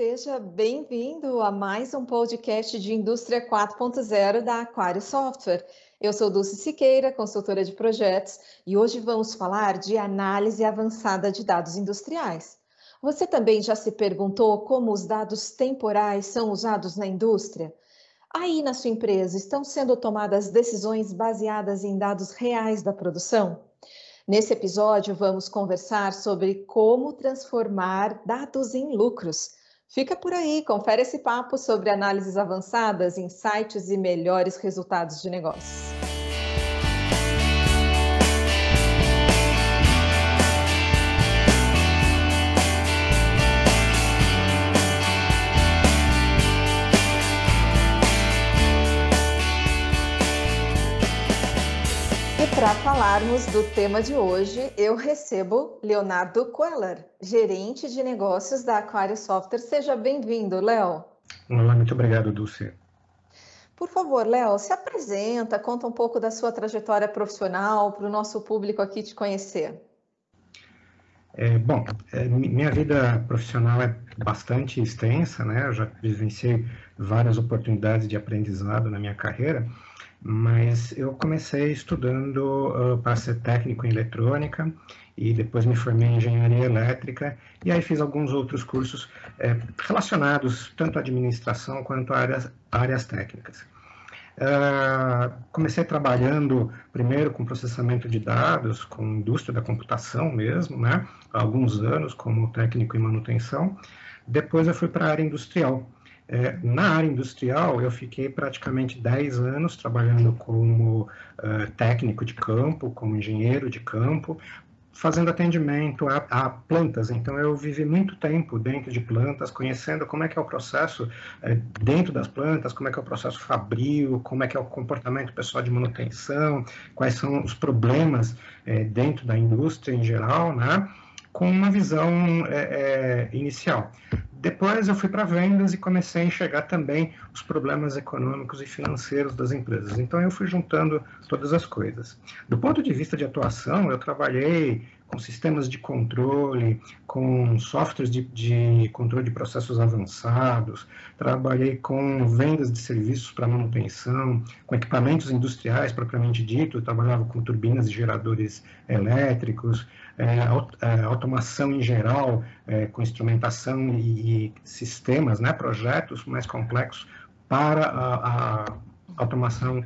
Seja bem-vindo a mais um podcast de Indústria 4.0 da Aquário Software. Eu sou Dulce Siqueira, consultora de projetos, e hoje vamos falar de análise avançada de dados industriais. Você também já se perguntou como os dados temporais são usados na indústria? Aí na sua empresa estão sendo tomadas decisões baseadas em dados reais da produção? Nesse episódio, vamos conversar sobre como transformar dados em lucros. Fica por aí, confere esse papo sobre análises avançadas, insights e melhores resultados de negócios. Para falarmos do tema de hoje, eu recebo Leonardo Queller, gerente de negócios da Aquário Software. Seja bem-vindo, Léo. Olá, muito obrigado, Dulce. Por favor, Léo, se apresenta, conta um pouco da sua trajetória profissional para o nosso público aqui te conhecer. É, bom, é, minha vida profissional é bastante extensa, né? Eu já vivenciei várias oportunidades de aprendizado na minha carreira mas eu comecei estudando uh, para ser técnico em eletrônica e depois me formei em engenharia elétrica e aí fiz alguns outros cursos relacionados tanto à administração quanto a áreas, áreas técnicas. Uh, comecei trabalhando primeiro com processamento de dados, com indústria da computação mesmo, né? Há alguns anos como técnico em manutenção. Depois eu fui para a área industrial, é, na área industrial, eu fiquei praticamente 10 anos trabalhando como uh, técnico de campo, como engenheiro de campo, fazendo atendimento a, a, plantas. Então, eu vivi muito tempo dentro de plantas, conhecendo como é que é o processo é, dentro das plantas, como é que é o processo fabril, como é que é o comportamento pessoal de manutenção, quais são os problemas é, dentro da indústria em geral, né? com uma visão é, é, inicial. Depois eu fui para vendas e comecei a enxergar também os problemas econômicos e financeiros das empresas. Então eu fui juntando todas as coisas. Do ponto de vista de atuação, eu trabalhei com sistemas de controle, com softwares de, de controle de processos avançados, trabalhei com vendas de serviços para manutenção, com equipamentos industriais propriamente dito, trabalhava com turbinas e geradores elétricos, é, é, automação em geral, é, com instrumentação e, e, sistemas, né, projetos mais complexos para a, a automação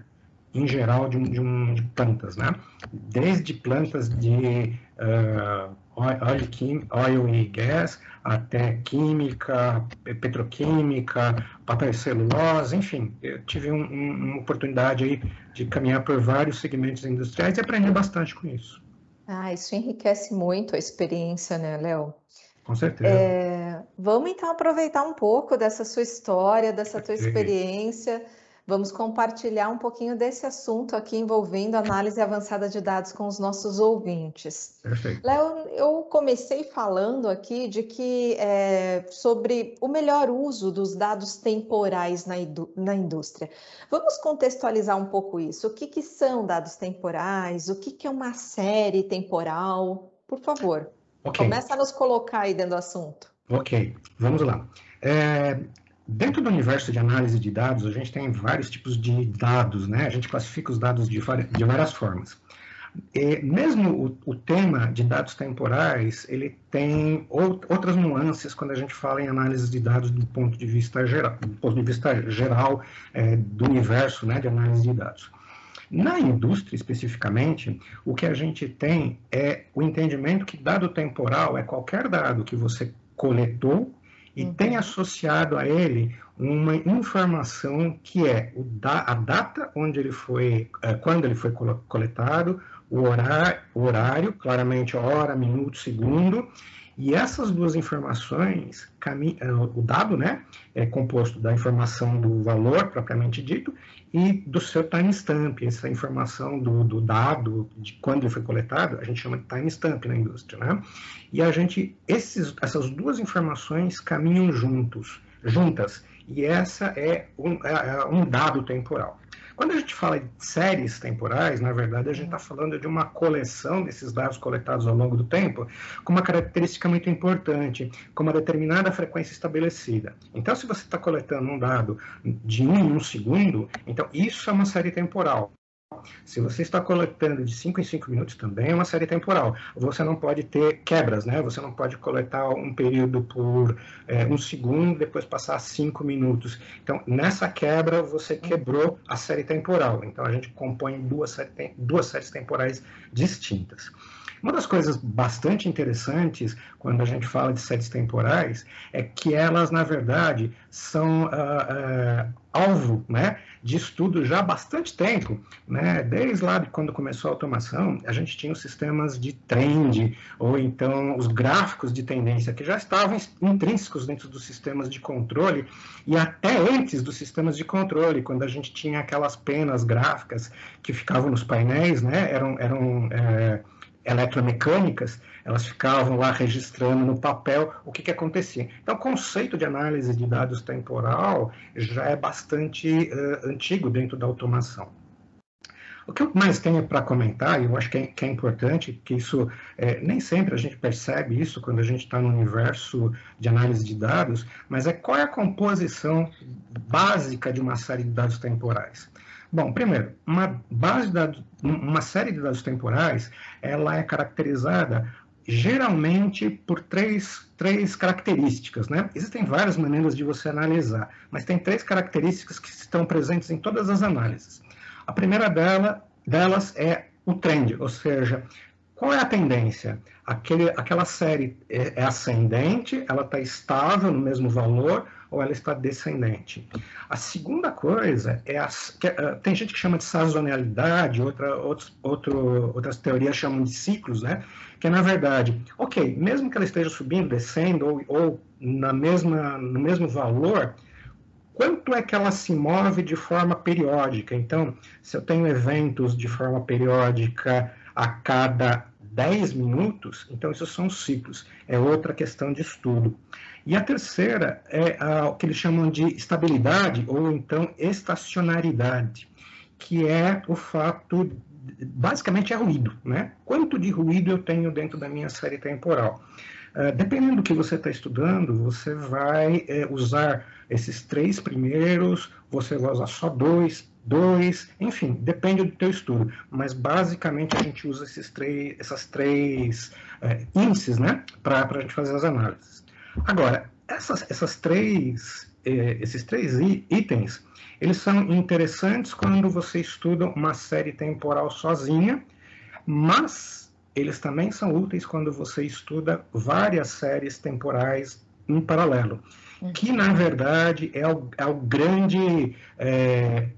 em geral de, de, um, de, plantas, né? Desde plantas de uh, oil, oil e gas até química, petroquímica, papel e celulose, enfim, eu tive um, um, uma oportunidade aí de caminhar por vários segmentos industriais e aprender bastante com isso. Ah, isso enriquece muito a experiência, né, Léo? Com certeza. É, vamos então aproveitar um pouco dessa sua história, dessa tua experiência Vamos compartilhar um pouquinho desse assunto aqui envolvendo análise avançada de dados com os nossos ouvintes. Perfeito. Léo, eu comecei falando aqui de que é, sobre o melhor uso dos dados temporais na, na indústria. Vamos contextualizar um pouco isso. O que, que são dados temporais? O que, que é uma série temporal? Por favor, okay. começa a nos colocar aí dentro do assunto. Ok, vamos lá. É, Dentro do universo de análise de dados, a gente tem vários tipos de dados, né? A gente classifica os dados de, de várias formas. E mesmo o, o, tema de dados temporais, ele tem ou, outras nuances quando a gente fala em análise de dados do ponto de vista geral, do ponto de vista geral é, do universo né, de análise de dados. Na indústria, especificamente, o que a gente tem é o entendimento que dado temporal é qualquer dado que você coletou e uhum. tem associado a ele uma informação que é da, a data onde ele foi, é, quando ele foi coletado, o horário, o horário, claramente hora, minuto, segundo, e essas duas informações, é, o dado né, é composto da informação do valor propriamente dito e do seu timestamp, essa informação do, do, dado, de quando ele foi coletado, a gente chama de timestamp na indústria. Né? E a gente, esses, essas duas informações caminham juntos, juntas, e essa é um, é, é um dado temporal. Quando a gente fala de séries temporais, na verdade, a gente está falando de uma coleção desses dados coletados ao longo do tempo, com uma característica muito importante, com uma determinada frequência estabelecida. Então, se você está coletando um dado de um em um segundo, então isso é uma série temporal. Se você está coletando de 5 em 5 minutos, também é uma série temporal. Você não pode ter quebras, né? Você não pode coletar um período por é, um segundo, depois passar 5 minutos. Então, nessa quebra, você quebrou a série temporal. Então, a gente compõe duas, duas séries temporais distintas. Uma das coisas bastante interessantes quando a gente fala de séries temporais é que elas, na verdade, são uh, uh, alvo né, de estudo já há bastante tempo. Né? Desde lá de quando começou a automação, a gente tinha os sistemas de trend, ou então os gráficos de tendência, que já estavam intrínsecos dentro dos sistemas de controle, e até antes dos sistemas de controle, quando a gente tinha aquelas penas gráficas que ficavam nos painéis, né? eram, eram é, eletromecânicas, elas ficavam lá registrando no papel o que, que acontecia. Então, o conceito de análise de dados temporal já é bastante uh, antigo dentro da automação. O que eu mais tenho para comentar, e eu acho que é, que é importante, que isso é, nem sempre a gente percebe isso quando a gente está no universo de análise de dados, mas é qual é a composição básica de uma série de dados temporais. Bom, primeiro, uma base de dados, uma série de dados temporais, ela é caracterizada geralmente por três, três características, né? Existem várias maneiras de você analisar, mas tem três características que estão presentes em todas as análises. A primeira dela, delas é o trend, ou seja, qual é a tendência? Aquele, aquela série é, é ascendente, ela está estável no mesmo valor, ou ela está descendente. A segunda coisa é, que, uh, tem gente que chama de sazonalidade, outra, outros, outro, outras teorias chamam de ciclos, né? Que na verdade, ok, mesmo que ela esteja subindo, descendo ou, ou na mesma, no mesmo valor, quanto é que ela se move de forma periódica? Então, se eu tenho eventos de forma periódica a cada 10 minutos, então isso são ciclos, é outra questão de estudo. E a terceira é o que eles chamam de estabilidade ou então estacionaridade, que é o fato, basicamente é ruído, né? Quanto de ruído eu tenho dentro da minha série temporal? Uh, dependendo do que você está estudando, você vai é, usar esses três primeiros, você vai usar só dois, dois, enfim, depende do teu estudo. Mas basicamente a gente usa esses três, essas três é, índices, né, para a gente fazer as análises. Agora, essas, essas três, eh, esses três itens, eles são interessantes quando você estuda uma série temporal sozinha, mas eles também são úteis quando você estuda várias séries temporais em paralelo, que na verdade é o, é o grande é,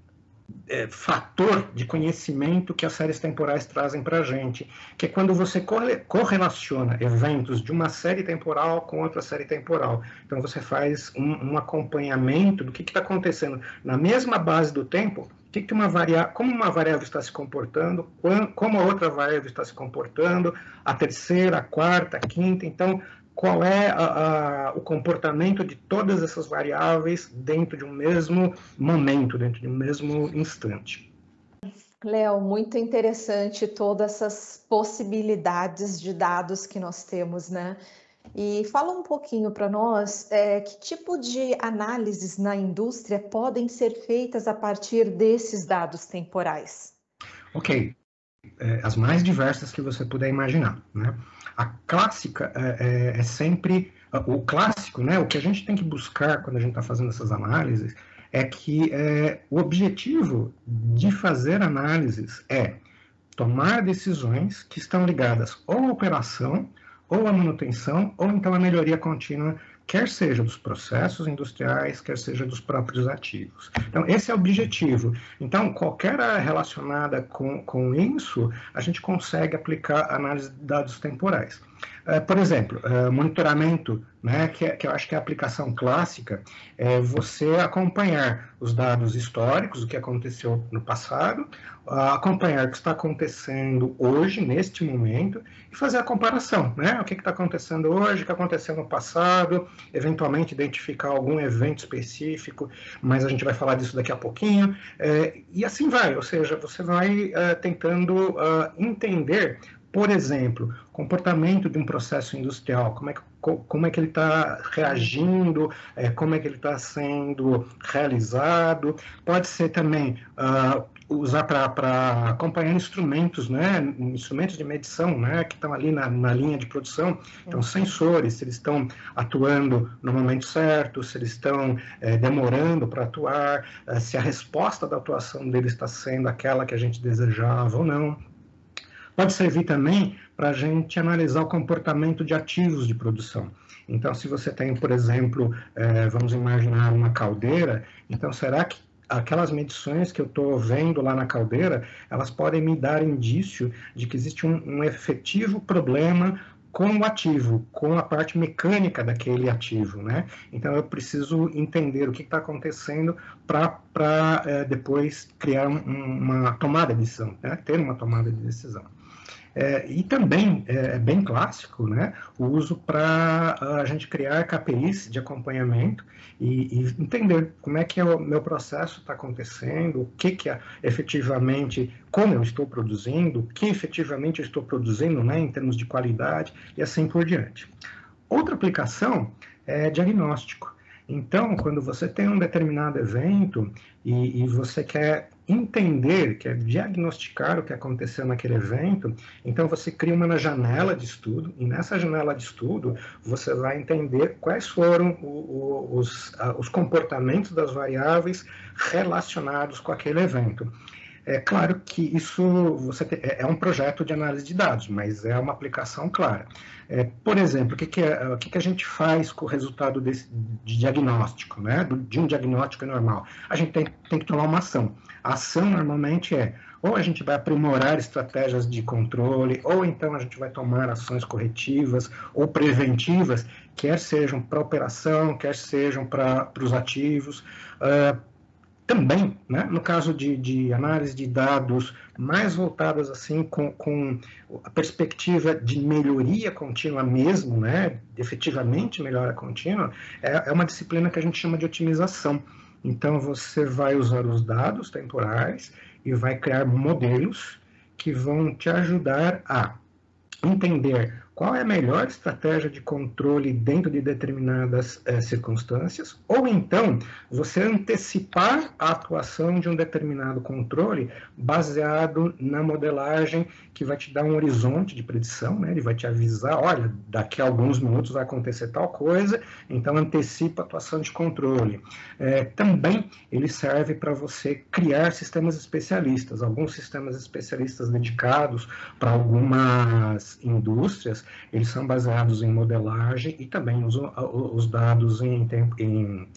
é, fator de conhecimento que as séries temporais trazem para a gente, que é quando você correlaciona eventos de uma série temporal com outra série temporal. Então você faz um, um acompanhamento do que está acontecendo na mesma base do tempo, que que uma variável, como uma variável está se comportando, como a outra variável está se comportando, a terceira, a quarta, a quinta. Então, qual é a, a, o comportamento de todas essas variáveis dentro de um mesmo momento, dentro de um mesmo instante. Léo, muito interessante todas essas possibilidades de dados que nós temos, né? E fala um pouquinho para nós é, que tipo de análises na indústria podem ser feitas a partir desses dados temporais. Ok, é, as mais diversas que você puder imaginar, né? A clássica é, é, é sempre o clássico, né? O que a gente tem que buscar quando a gente está fazendo essas análises é que é, o objetivo de fazer análises é tomar decisões que estão ligadas ou à operação, ou à manutenção, ou então à melhoria contínua quer seja dos processos industriais, quer seja dos próprios ativos. Então, esse é o objetivo. Então, qualquer relacionada com, com isso, a gente consegue aplicar análise de dados temporais. Uh, por exemplo, uh, monitoramento, né, que, é, que, eu acho que é a aplicação clássica, é você acompanhar os dados históricos, o que aconteceu no passado, acompanhar o que está acontecendo hoje, neste momento, e fazer a comparação, né? O que está acontecendo hoje, o que aconteceu no passado, eventualmente identificar algum evento específico, mas a gente vai falar disso daqui a pouquinho, é, e assim vai, ou seja, você vai uh, tentando uh, entender por exemplo, comportamento de um processo industrial, como é que, como é que ele está reagindo, é, como é que ele está sendo realizado. Pode ser também uh, usar para acompanhar instrumentos, né, instrumentos de medição, né, que estão ali na, na linha de produção. Então, sensores, se eles estão atuando no momento certo, se eles estão é, demorando para atuar, é, se a resposta da atuação deles está sendo aquela que a gente desejava ou não. Pode servir também para a gente analisar o comportamento de ativos de produção. Então, se você tem, por exemplo, é, vamos imaginar uma caldeira, então será que aquelas medições que eu estou vendo lá na caldeira, elas podem me dar indício de que existe um, um efetivo problema com o ativo, com a parte mecânica daquele ativo, né? Então eu preciso entender o que está acontecendo para é, depois criar um, uma tomada de decisão, né? ter uma tomada de decisão. É, e também é, é bem clássico né, o uso para a gente criar KPIs de acompanhamento e, e, entender como é que é o meu processo está acontecendo, o que, que é efetivamente, como eu estou produzindo, o que efetivamente eu estou produzindo né, em termos de qualidade e assim por diante. Outra aplicação é diagnóstico. Então, quando você tem um determinado evento e, e você quer entender, que é diagnosticar o que aconteceu naquele evento, então você cria uma janela de estudo, e nessa janela de estudo você vai entender quais foram os, os comportamentos das variáveis relacionados com aquele evento. É claro que isso você tem, é, é um projeto de análise de dados, mas é uma aplicação clara. É, por exemplo, o que, que, é, o que, que a gente faz com o resultado desse, de diagnóstico, né? De um diagnóstico normal? A gente tem, tem que tomar uma ação. A ação normalmente é ou a gente vai aprimorar estratégias de controle, ou então a gente vai tomar ações corretivas ou preventivas, quer sejam para operação, quer sejam para os ativos. Uh, também, né, no caso de, de, análise de dados mais voltadas assim com, com, a perspectiva de melhoria contínua mesmo, né, efetivamente melhora contínua, é, é uma disciplina que a gente chama de otimização. Então você vai usar os dados temporais e vai criar modelos que vão te ajudar a entender qual é a melhor estratégia de controle dentro de determinadas é, circunstâncias, ou então você antecipar a atuação de um determinado controle baseado na modelagem que vai te dar um horizonte de predição, né? ele vai te avisar, olha, daqui a alguns minutos vai acontecer tal coisa, então antecipa a atuação de controle. É, também ele serve para você criar sistemas especialistas, alguns sistemas especialistas dedicados para algumas indústrias, eles são baseados em modelagem e também usam os dados em, em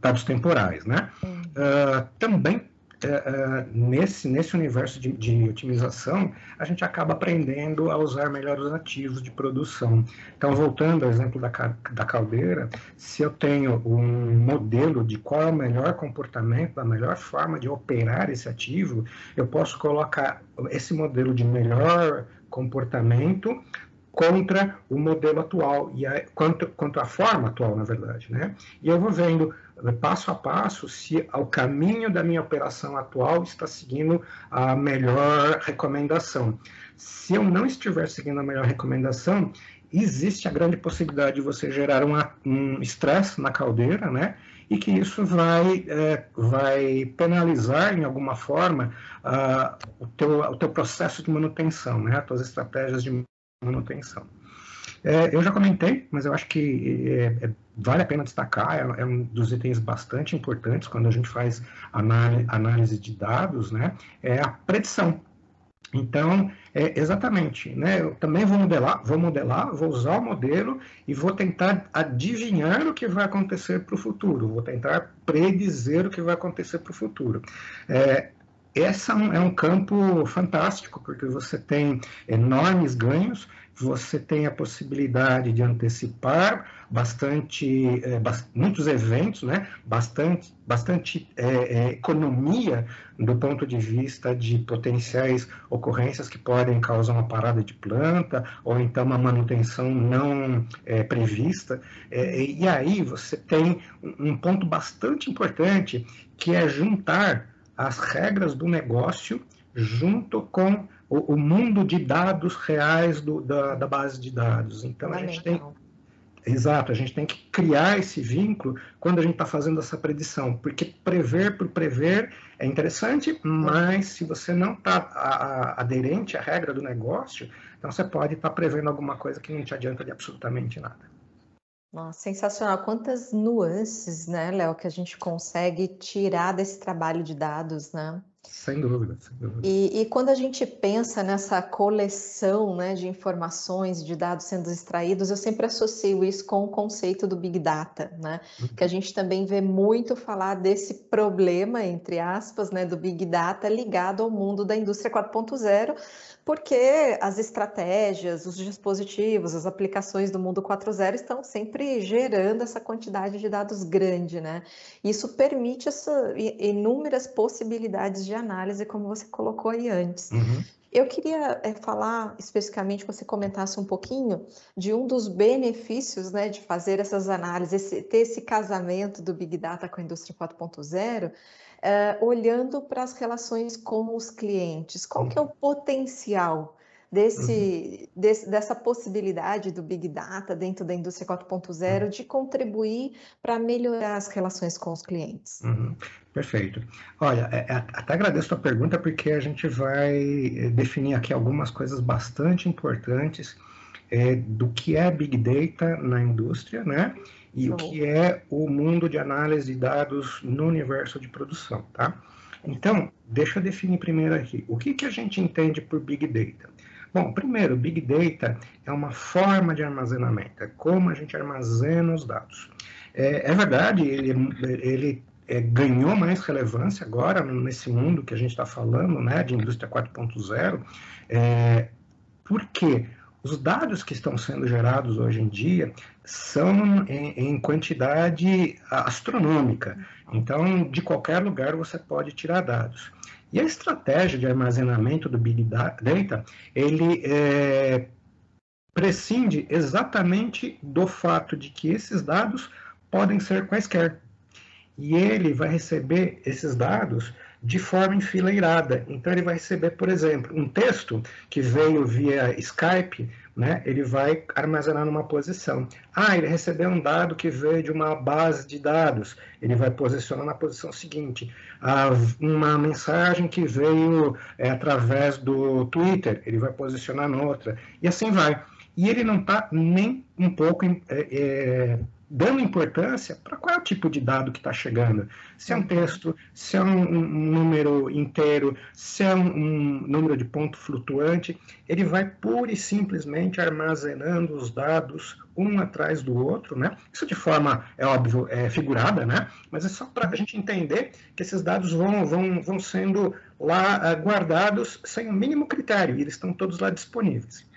dados temporais, né? Uh, também uh, nesse, nesse universo de, de, otimização, a gente acaba aprendendo a usar melhores ativos de produção. Então, voltando ao exemplo da, da caldeira, se eu tenho um modelo de qual é o melhor comportamento, a melhor forma de operar esse ativo, eu posso colocar esse modelo de melhor comportamento contra o modelo atual e a, quanto, quanto à forma atual, na verdade, né? E eu vou vendo eh, passo a passo se o caminho da minha operação atual está seguindo a melhor recomendação. Se eu não estiver seguindo a melhor recomendação, existe a grande possibilidade de você gerar uma, um estresse na caldeira, né? E que isso vai, é, vai penalizar, em alguma forma, uh, o, teu, o teu processo de manutenção, né? As tuas estratégias de manutenção. É, eu já comentei, mas eu acho que é, é, vale a pena destacar, é, é, um dos itens bastante importantes quando a gente faz análise, de dados, né? É a predição. Então, é, exatamente, né? Eu também vou modelar, vou modelar, vou usar o modelo e vou tentar adivinhar o que vai acontecer para o futuro, vou tentar predizer o que vai acontecer para o futuro. É, esse é um campo fantástico, porque você tem enormes ganhos você tem a possibilidade de antecipar bastante, é, muitos eventos, né? bastante, bastante é, é, economia do ponto de vista de potenciais ocorrências que podem causar uma parada de planta ou então uma manutenção não é, prevista. É, e aí você tem um ponto bastante importante que é juntar as regras do negócio junto com o, o mundo de dados reais do, da, da, base de dados. Então, a gente tem. Exato, a gente tem que criar esse vínculo quando a gente está fazendo essa predição, porque prever por prever é interessante, mas se você não está aderente à regra do negócio, então você pode estar tá prevendo alguma coisa que não te adianta de absolutamente nada. Nossa, sensacional. Quantas nuances, né, Léo, que a gente consegue tirar desse trabalho de dados, né? Sem dúvida, sem dúvida. E, e, quando a gente pensa nessa coleção né, de informações, de dados sendo extraídos, eu sempre associo isso com o conceito do Big Data, né? Uhum. Que a gente também vê muito falar desse problema, entre aspas, né, do Big Data ligado ao mundo da indústria 4.0, porque as estratégias, os dispositivos, as aplicações do mundo 4.0 estão sempre gerando essa quantidade de dados grande, né? Isso permite essa, inúmeras possibilidades de análise, como você colocou aí antes. Uhum. Eu queria é, falar especificamente, que você comentasse um pouquinho de um dos benefícios né, de fazer essas análises, esse, ter esse casamento do Big Data com a indústria 4.0, uh, olhando para as relações com os clientes. Qual que é o uhum. potencial desse, uhum. desse, dessa possibilidade do Big Data dentro da indústria 4.0 uhum. de contribuir para melhorar as relações com os clientes? Uhum. Perfeito. Olha, é, é, até agradeço a pergunta porque a gente vai eh, definir aqui algumas coisas bastante importantes é, do que é Big Data na indústria, né? e o que é o mundo de análise de dados no universo de produção, tá? Então, deixa eu definir primeiro aqui. O que, que a gente entende por Big Data? Bom, primeiro, Big Data é uma forma de armazenamento, é como a gente armazena os dados. É, é verdade, ele, ele é, ganhou mais relevância agora nesse mundo que a gente está falando, né, de indústria 4.0, é, por quê? Os dados que estão sendo gerados hoje em dia são em, em, quantidade astronômica. Então, de qualquer lugar você pode tirar dados. E a estratégia de armazenamento do Big Data, ele é, prescinde exatamente do fato de que esses dados podem ser quaisquer. E ele vai receber esses dados de forma enfileirada. Então, ele vai receber, por exemplo, um texto que veio via Skype, né? ele vai armazenar numa posição. Ah, ele recebeu um dado que veio de uma base de dados, ele vai posicionar na posição seguinte. Ah, uma mensagem que veio é, através do Twitter, ele vai posicionar noutra, e assim vai. E ele não está nem um pouco é, é, dando importância para qual é o tipo de dado que está chegando. Se é um texto, se é um, um número inteiro, se é um, um, número de ponto flutuante, ele vai pura e simplesmente armazenando os dados um atrás do outro, né? Isso de forma, é óbvio, é figurada, né? Mas é só para a gente entender que esses dados vão, vão, vão sendo lá uh, guardados sem o mínimo critério, e eles estão todos lá disponíveis.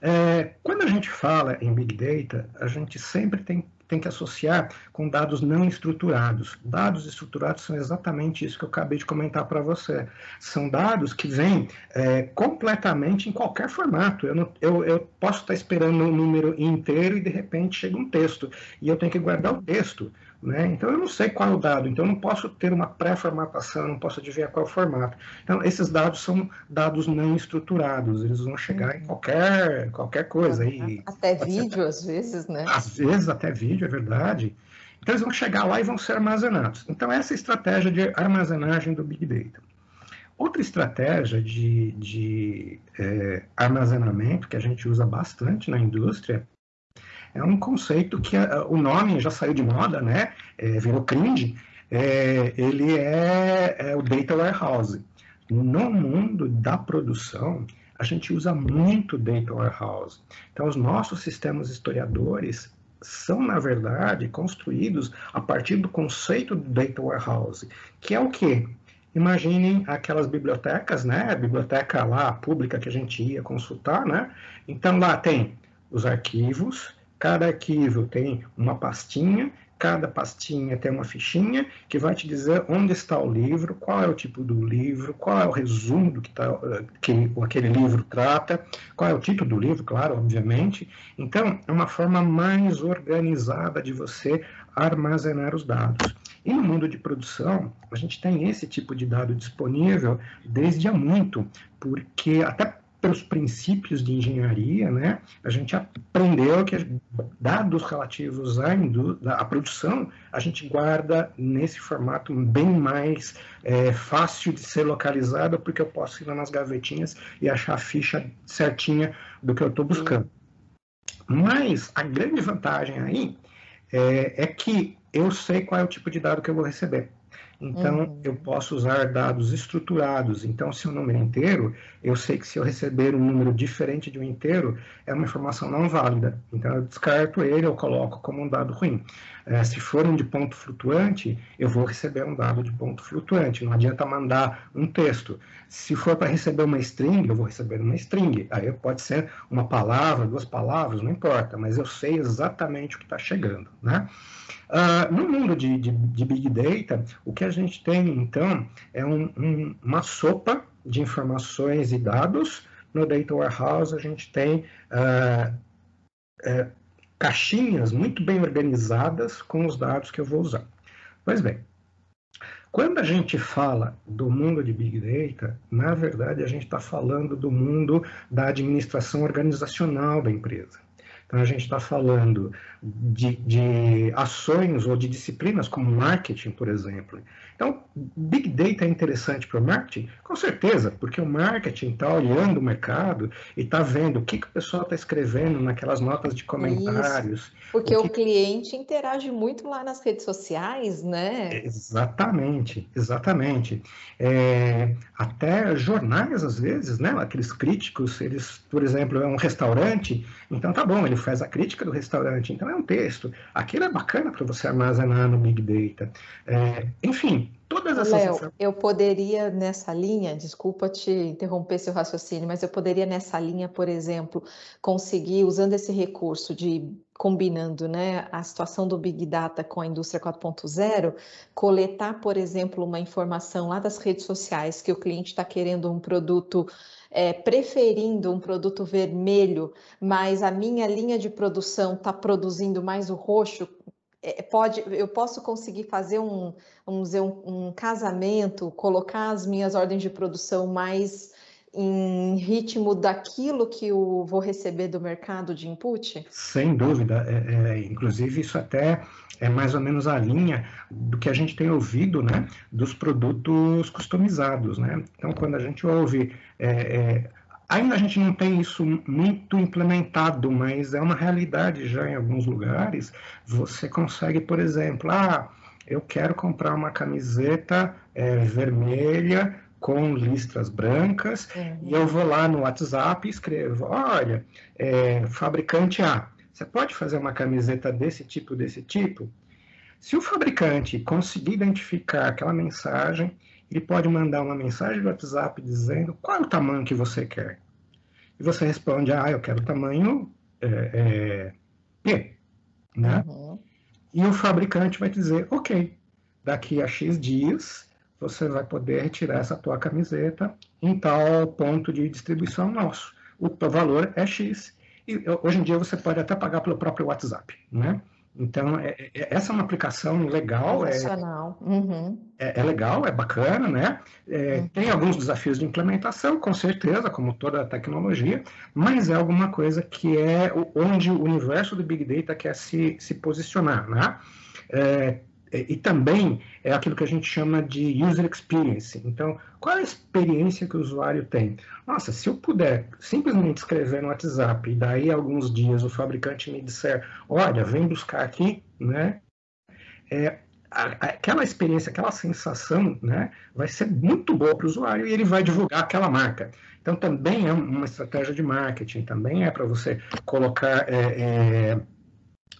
É, quando a gente fala em Big Data, a gente sempre tem, tem que associar com dados não estruturados. Dados estruturados são exatamente isso que eu acabei de comentar para você. São dados que vêm é, completamente em qualquer formato. Eu, não, eu, eu posso estar esperando um número inteiro e de repente chega um texto. E eu tenho que guardar o texto. Né? Então, eu não sei qual é o dado, então eu não posso ter uma pré-formatação, não posso adivinhar qual é o formato. Então, esses dados são dados não estruturados, eles vão chegar uhum. em qualquer, qualquer coisa. Aí, até vídeo, ser... às vezes, né? Às vezes, até vídeo, é verdade. Então, eles vão chegar lá e vão ser armazenados. Então, essa é a estratégia de armazenagem do Big Data. Outra estratégia de, de é, armazenamento que a gente usa bastante na indústria é um conceito que a, o nome já saiu de moda, né? É, virou cringe. É, ele é, é o Data Warehouse. No mundo da produção, a gente usa muito Data Warehouse. Então, os nossos sistemas historiadores são, na verdade, construídos a partir do conceito do Data Warehouse, que é o quê? imaginem aquelas bibliotecas, né? A biblioteca lá pública que a gente ia consultar, né? Então lá tem os arquivos, cada arquivo tem uma pastinha Cada pastinha tem uma fichinha que vai te dizer onde está o livro, qual é o tipo do livro, qual é o resumo do que, tá, que aquele livro trata, qual é o título do livro, claro, obviamente. Então, é uma forma mais organizada de você armazenar os dados. E no mundo de produção, a gente tem esse tipo de dado disponível desde há muito, porque até pelos princípios de engenharia, né, a gente aprendeu que dados relativos à, à produção, a gente guarda nesse formato bem mais é, fácil de ser localizado, porque eu posso ir lá nas gavetinhas e achar a ficha certinha do que eu estou buscando. Mas a grande vantagem aí é, é que eu sei qual é o tipo de dado que eu vou receber. Então, uhum. eu posso usar dados estruturados. Então, se o número é inteiro, eu sei que se eu receber um número diferente de um inteiro, é uma informação não válida. Então, eu descarto ele, eu coloco como um dado ruim. É, se for um de ponto flutuante, eu vou receber um dado de ponto flutuante. Não adianta mandar um texto. Se for para receber uma string, eu vou receber uma string. Aí pode ser uma palavra, duas palavras, não importa, mas eu sei exatamente o que está chegando, né? Uh, no mundo de, de, de, Big Data, o que a gente tem, então, é um, um, uma sopa de informações e dados. No Data Warehouse, a gente tem uh, caixinhas muito bem organizadas com os dados que eu vou usar. Pois bem, quando a gente fala do mundo de Big Data, na verdade, a gente está falando do mundo da administração organizacional da empresa. Então, a gente está falando de, de, ações ou de disciplinas como marketing, por exemplo. Então, Big Data é interessante para o marketing? Com certeza, porque o marketing está olhando o mercado e está vendo o que, que o pessoal está escrevendo naquelas notas de comentários. Isso, porque o, que... o, cliente interage muito lá nas redes sociais, né? Exatamente, exatamente. É, até jornais, às vezes, né? Aqueles críticos, eles, por exemplo, é um restaurante, então tá bom, ele faz a crítica do restaurante, então é um texto. Aquilo é bacana para você armazenar no Big Data. É, enfim, todas essas. Léo, eu poderia nessa linha, desculpa te interromper seu raciocínio, mas eu poderia nessa linha, por exemplo, conseguir, usando esse recurso de combinando né, a situação do Big Data com a indústria 4.0, coletar, por exemplo, uma informação lá das redes sociais que o cliente está querendo um produto é, preferindo um produto vermelho, mas a minha linha de produção está produzindo mais o roxo, pode, eu posso conseguir fazer um, vamos dizer, um, um casamento, colocar as minhas ordens de produção mais em ritmo daquilo que eu vou receber do mercado de input? Sem dúvida. É, é, inclusive, isso até é mais ou menos a linha do que a gente tem ouvido né, dos produtos customizados. Né? Então, quando a gente ouve. É, é, ainda a gente não tem isso muito implementado, mas é uma realidade já em alguns lugares. Você consegue, por exemplo, ah, eu quero comprar uma camiseta é, vermelha com listras brancas, uhum. e eu vou lá no WhatsApp e escrevo, olha, é, fabricante A, você pode fazer uma camiseta desse tipo, desse tipo? Se o fabricante conseguir identificar aquela mensagem, ele pode mandar uma mensagem do WhatsApp dizendo qual é o tamanho que você quer. E você responde, ah, eu quero o tamanho é, é, P, né? Uhum. E o fabricante vai dizer, ok, daqui a X dias você vai poder retirar essa tua camiseta em tal ponto de distribuição nosso. O teu valor é X. E hoje em dia você pode até pagar pelo próprio WhatsApp, né? Então, é, é, essa é uma aplicação legal. É, uhum. é, é, legal, é bacana, né? É, uhum. Tem alguns desafios de implementação, com certeza, como toda a tecnologia, mas é alguma coisa que é onde o universo do Big Data quer se, se posicionar, né? É, e também é aquilo que a gente chama de user experience. Então, qual é a experiência que o usuário tem? Nossa, se eu puder simplesmente escrever no WhatsApp e daí alguns dias o fabricante me disser, olha, vem buscar aqui, né? É, aquela experiência, aquela sensação, né, vai ser muito boa para o usuário e ele vai divulgar aquela marca. Então, também é uma estratégia de marketing, também é para você colocar é, é,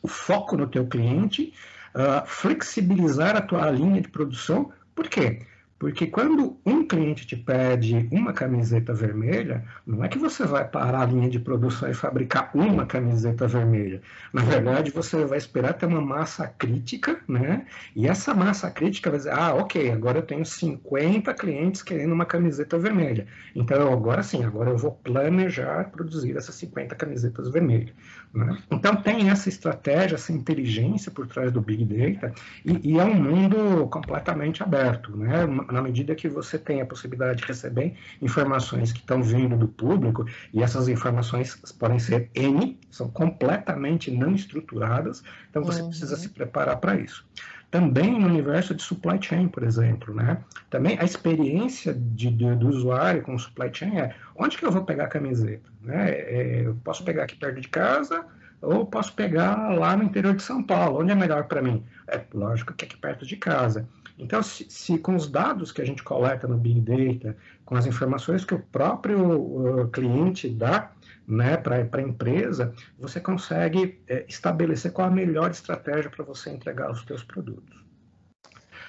o foco no teu cliente uh, flexibilizar a tua linha de produção. Por quê? Porque quando um cliente te pede uma camiseta vermelha, não é que você vai parar a linha de produção e fabricar uma camiseta vermelha. Na verdade, você vai esperar ter uma massa crítica, né? E essa massa crítica vai dizer: ah, ok, agora eu tenho 50 clientes querendo uma camiseta vermelha. Então, agora sim, agora eu vou planejar produzir essas 50 camisetas vermelhas. Né? Então, tem essa estratégia, essa inteligência por trás do Big Data, e, e é um mundo completamente aberto, né? Na medida que você tem a possibilidade de receber informações que estão vindo do público, e essas informações podem ser N, são completamente não estruturadas, então você uhum. precisa se preparar para isso. Também no universo de supply chain, por exemplo, né? Também a experiência de, de, do usuário com supply chain é onde que eu vou pegar a camiseta? Né? É, eu posso pegar aqui perto de casa, ou posso pegar lá no interior de São Paulo, onde é melhor para mim? É lógico que aqui perto de casa. Então, se, se, com os dados que a gente coleta no Big Data, com as informações que o próprio uh, cliente dá né, para a empresa, você consegue é, estabelecer qual a melhor estratégia para você entregar os seus produtos.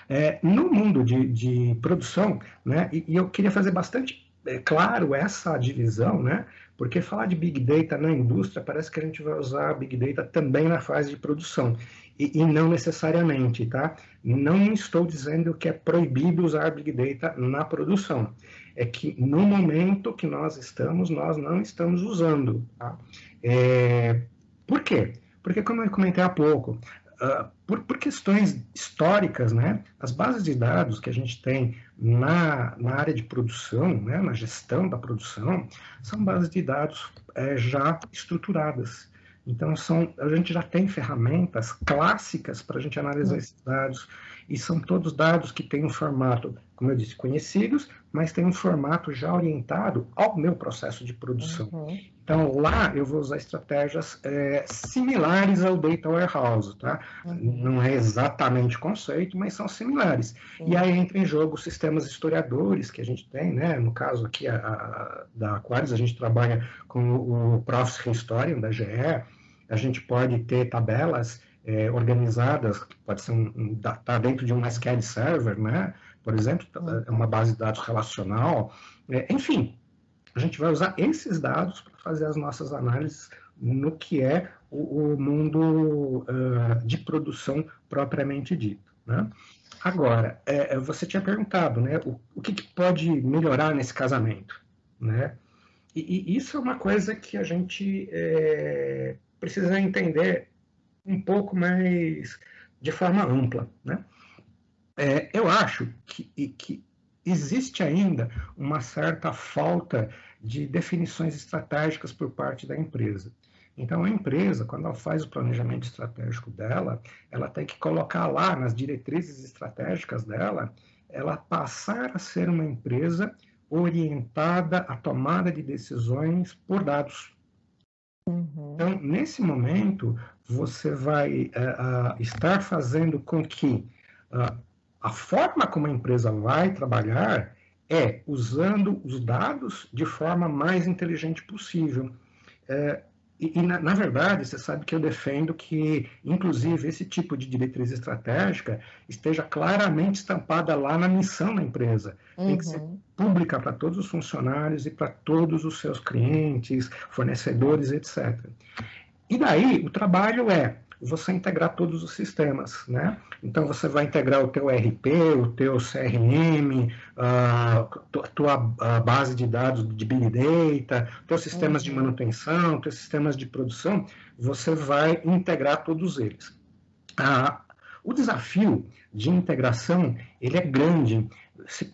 É, no mundo de, de produção, né, e, e, eu queria fazer bastante é, claro essa divisão, né, porque falar de Big Data na indústria parece que a gente vai usar Big Data também na fase de produção. E, e, não necessariamente, tá? Não estou dizendo que é proibido usar Big Data na produção. É que no momento que nós estamos, nós não estamos usando. Tá? É, por quê? Porque, como eu comentei há pouco, uh, por, por, questões históricas, né, as bases de dados que a gente tem na, na área de produção, né, na gestão da produção, são bases de dados é, já estruturadas. Então, são, a gente já tem ferramentas clássicas para a gente analisar uhum. esses dados, e são todos dados que têm um formato, como eu disse, conhecidos, mas tem um formato já orientado ao meu processo de produção. Uhum. Então, lá eu vou usar estratégias é, similares ao Data Warehouse, tá? Uhum. Não é exatamente o conceito, mas são similares. E aí entra em jogo sistemas historiadores que a gente tem, né? No caso aqui a, a, da Aquarius, a gente trabalha com o Process Historian da GE, a gente pode ter tabelas é, organizadas, pode ser um, tá dentro de um SQL Server, né? Por exemplo, é uma base de dados relacional, é, enfim, a gente vai usar esses dados para fazer as nossas análises no que é o, o mundo uh, de produção propriamente dito, né? Agora, é, você tinha perguntado, né? O, o que, que pode melhorar nesse casamento, né? E, e, isso é uma coisa que a gente é, precisa entender um pouco mais de forma ampla. Né? É, eu acho que, que existe ainda uma certa falta de definições estratégicas por parte da empresa. Então, a empresa, quando ela faz o planejamento estratégico dela, ela tem que colocar lá nas diretrizes estratégicas dela, ela passar a ser uma empresa orientada à tomada de decisões por dados. Nesse momento, você vai uh, estar fazendo com que uh, a forma como a empresa vai trabalhar é usando os dados de forma mais inteligente possível. Uh, e, e na, na, verdade, você sabe que eu defendo que, inclusive, esse tipo de diretriz estratégica esteja claramente estampada lá na missão da empresa. Uhum. Tem que ser uhum. pública para todos os funcionários e para todos os seus clientes, fornecedores, etc. E daí, o trabalho é você integrar todos os sistemas, né? Então você vai integrar o teu RP, o teu CRM, a tua base de dados de Big Data, teus sistemas uhum. de manutenção, teus sistemas de produção, você vai integrar todos eles. Ah, o desafio de integração, ele é grande,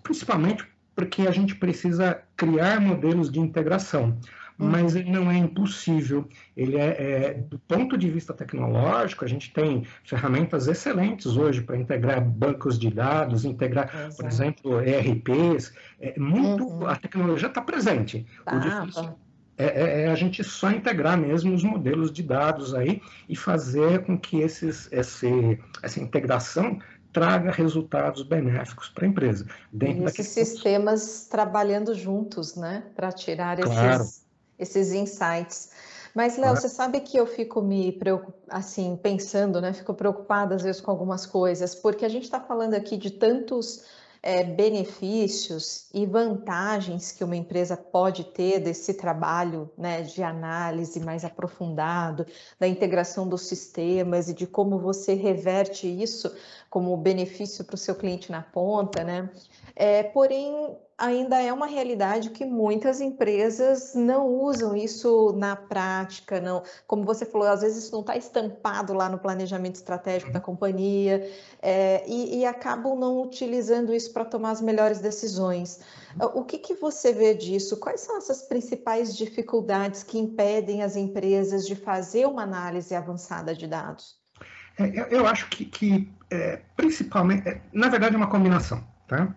principalmente porque a gente precisa criar modelos de integração mas ele não é impossível. Ele é, é, do ponto de vista tecnológico, a gente tem ferramentas excelentes hoje para integrar bancos de dados, integrar, Exato. por exemplo, ERPs. É muito, uhum. A tecnologia está presente. Tá, o difícil tá. É, é, é, a gente só integrar mesmo os modelos de dados aí e fazer com que esses, esse, essa integração traga resultados benéficos para a empresa. Dentro e esses sistemas trabalhando juntos, né, para tirar claro. esses esses insights. Mas, Léo, você sabe que eu fico me assim, pensando, né? Fico preocupada às vezes com algumas coisas, porque a gente está falando aqui de tantos é, benefícios e vantagens que uma empresa pode ter desse trabalho né, de análise mais aprofundado, da integração dos sistemas e de como você reverte isso como benefício para o seu cliente na ponta, né? É, porém, ainda é uma realidade que muitas empresas não usam isso na prática, não. Como você falou, às vezes isso não está estampado lá no planejamento estratégico da companhia é, e, e, acabam não utilizando isso para tomar as melhores decisões. O que, que você vê disso? Quais são essas principais dificuldades que impedem as empresas de fazer uma análise avançada de dados? É, eu, eu, acho que, que é, principalmente, é, na verdade, é uma combinação, tá?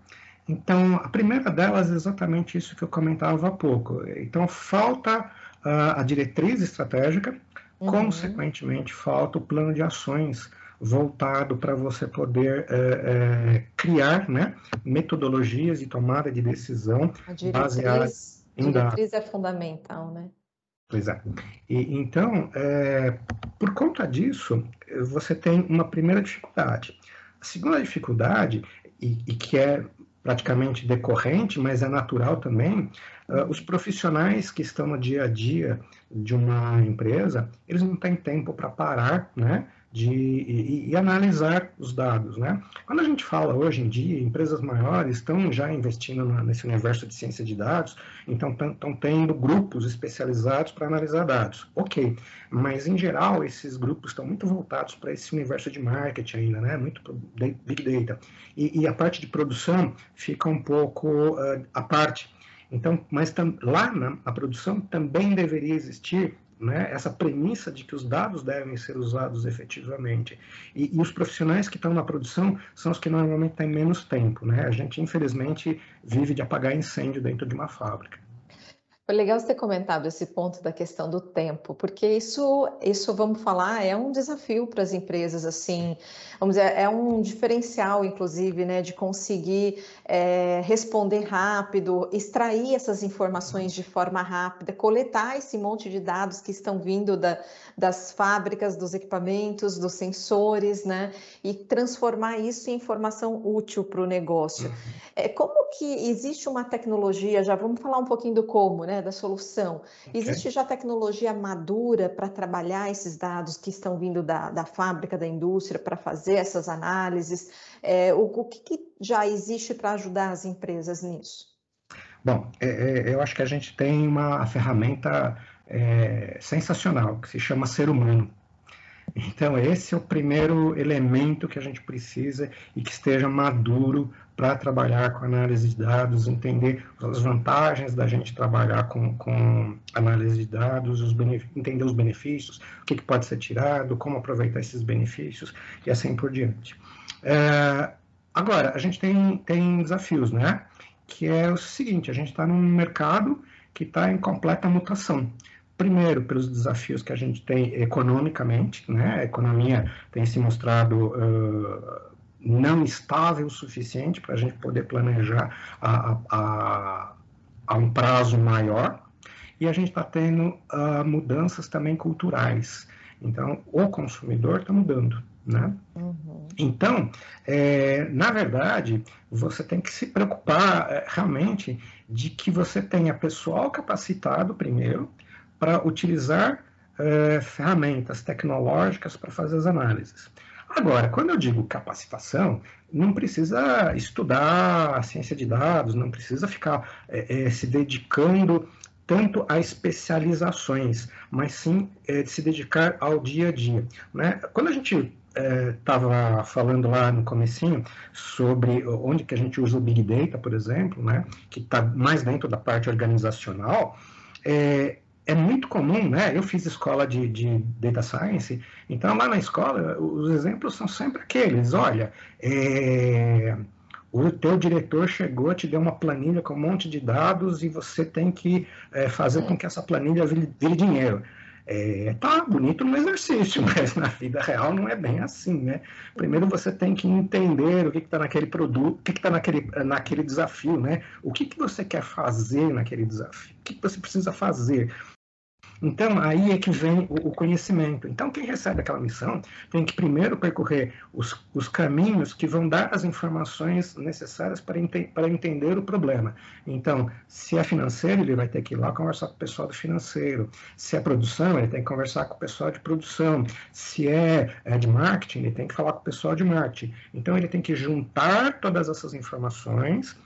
Então, a primeira delas é exatamente isso que eu comentava há pouco. Então, falta uh, a diretriz estratégica, uhum. consequentemente, falta o plano de ações voltado para você poder é, é, criar né, metodologias de tomada de decisão baseadas em dados. A diretriz é fundamental, né? Pois é. E, então, é, por conta disso, você tem uma primeira dificuldade. A segunda dificuldade, e, e que é praticamente decorrente, mas é natural também, uh, os profissionais que estão no dia a dia de uma empresa, eles não têm tempo para parar, né? De e, e, analisar os dados, né? Quando a gente fala hoje em dia, empresas maiores estão já investindo na, nesse universo de ciência de dados, então estão tendo grupos especializados para analisar dados. Ok, mas em geral esses grupos estão muito voltados para esse universo de marketing ainda, né? Muito big data e, e a parte de produção fica um pouco uh, à parte. Então, mas tam, lá na, produção também deveria existir né, essa premissa de que os dados devem ser usados efetivamente. E, e, os profissionais que estão na produção são os que normalmente têm menos tempo. Né? A gente, infelizmente, vive de apagar incêndio dentro de uma fábrica. Foi legal você ter comentado esse ponto da questão do tempo, porque isso, isso vamos falar, é um desafio para as empresas, assim, vamos dizer, é um diferencial, inclusive, né, de conseguir é, responder rápido, extrair essas informações de forma rápida, coletar esse monte de dados que estão vindo da, das fábricas, dos equipamentos, dos sensores, né, e transformar isso em informação útil para o negócio. Uhum. É, como que existe uma tecnologia, já vamos falar um pouquinho do como, né? Da solução. Okay. Existe já tecnologia madura para trabalhar esses dados que estão vindo da, da fábrica, da indústria, para fazer essas análises? É, o, o que, que, já existe para ajudar as empresas nisso? Bom, é, é, eu acho que a gente tem uma ferramenta é, sensacional que se chama ser humano. Então, esse é o primeiro elemento que a gente precisa e que esteja maduro para trabalhar com análise de dados, entender as vantagens da gente trabalhar com, com análise de dados, os entender os benefícios, o que, que, pode ser tirado, como aproveitar esses benefícios e assim por diante. É, agora, a gente tem, tem desafios, né? Que é o seguinte, a gente está num mercado que está em completa mutação primeiro pelos desafios que a gente tem economicamente, né? A economia tem se mostrado uh, não estável o suficiente para a gente poder planejar a, a, a, um prazo maior. E a gente está tendo uh, mudanças também culturais. Então, o consumidor está mudando. Né? Uhum. Então, é, na verdade, você tem que se preocupar é, realmente de que você tenha pessoal capacitado primeiro para utilizar é, ferramentas tecnológicas para fazer as análises. Agora, quando eu digo capacitação, não precisa estudar a ciência de dados, não precisa ficar é, é, se dedicando tanto a especializações, mas sim é, se dedicar ao dia a dia. Né? Quando a gente estava é, falando lá no comecinho sobre onde que a gente usa o Big Data, por exemplo, né, que está mais dentro da parte organizacional, é, é muito comum, né? Eu fiz escola de, de, data science, então lá na escola os exemplos são sempre aqueles. Olha, é, o teu diretor chegou, te deu uma planilha com um monte de dados e você tem que é, fazer com que essa planilha vire, vire dinheiro. É, tá bonito no exercício, mas na vida real não é bem assim, né? Primeiro você tem que entender o que está naquele produto, o que está naquele, naquele desafio, né? O que, que você quer fazer naquele desafio, o que, que você precisa fazer. Então, aí é que vem o, conhecimento. Então, quem recebe aquela missão tem que primeiro percorrer os, os caminhos que vão dar as informações necessárias para, ente, para entender o problema. Então, se é financeiro, ele vai ter que ir lá conversar com o pessoal do financeiro. Se é produção, ele tem que conversar com o pessoal de produção. Se é, é de marketing, ele tem que falar com o pessoal de marketing. Então, ele tem que juntar todas essas informações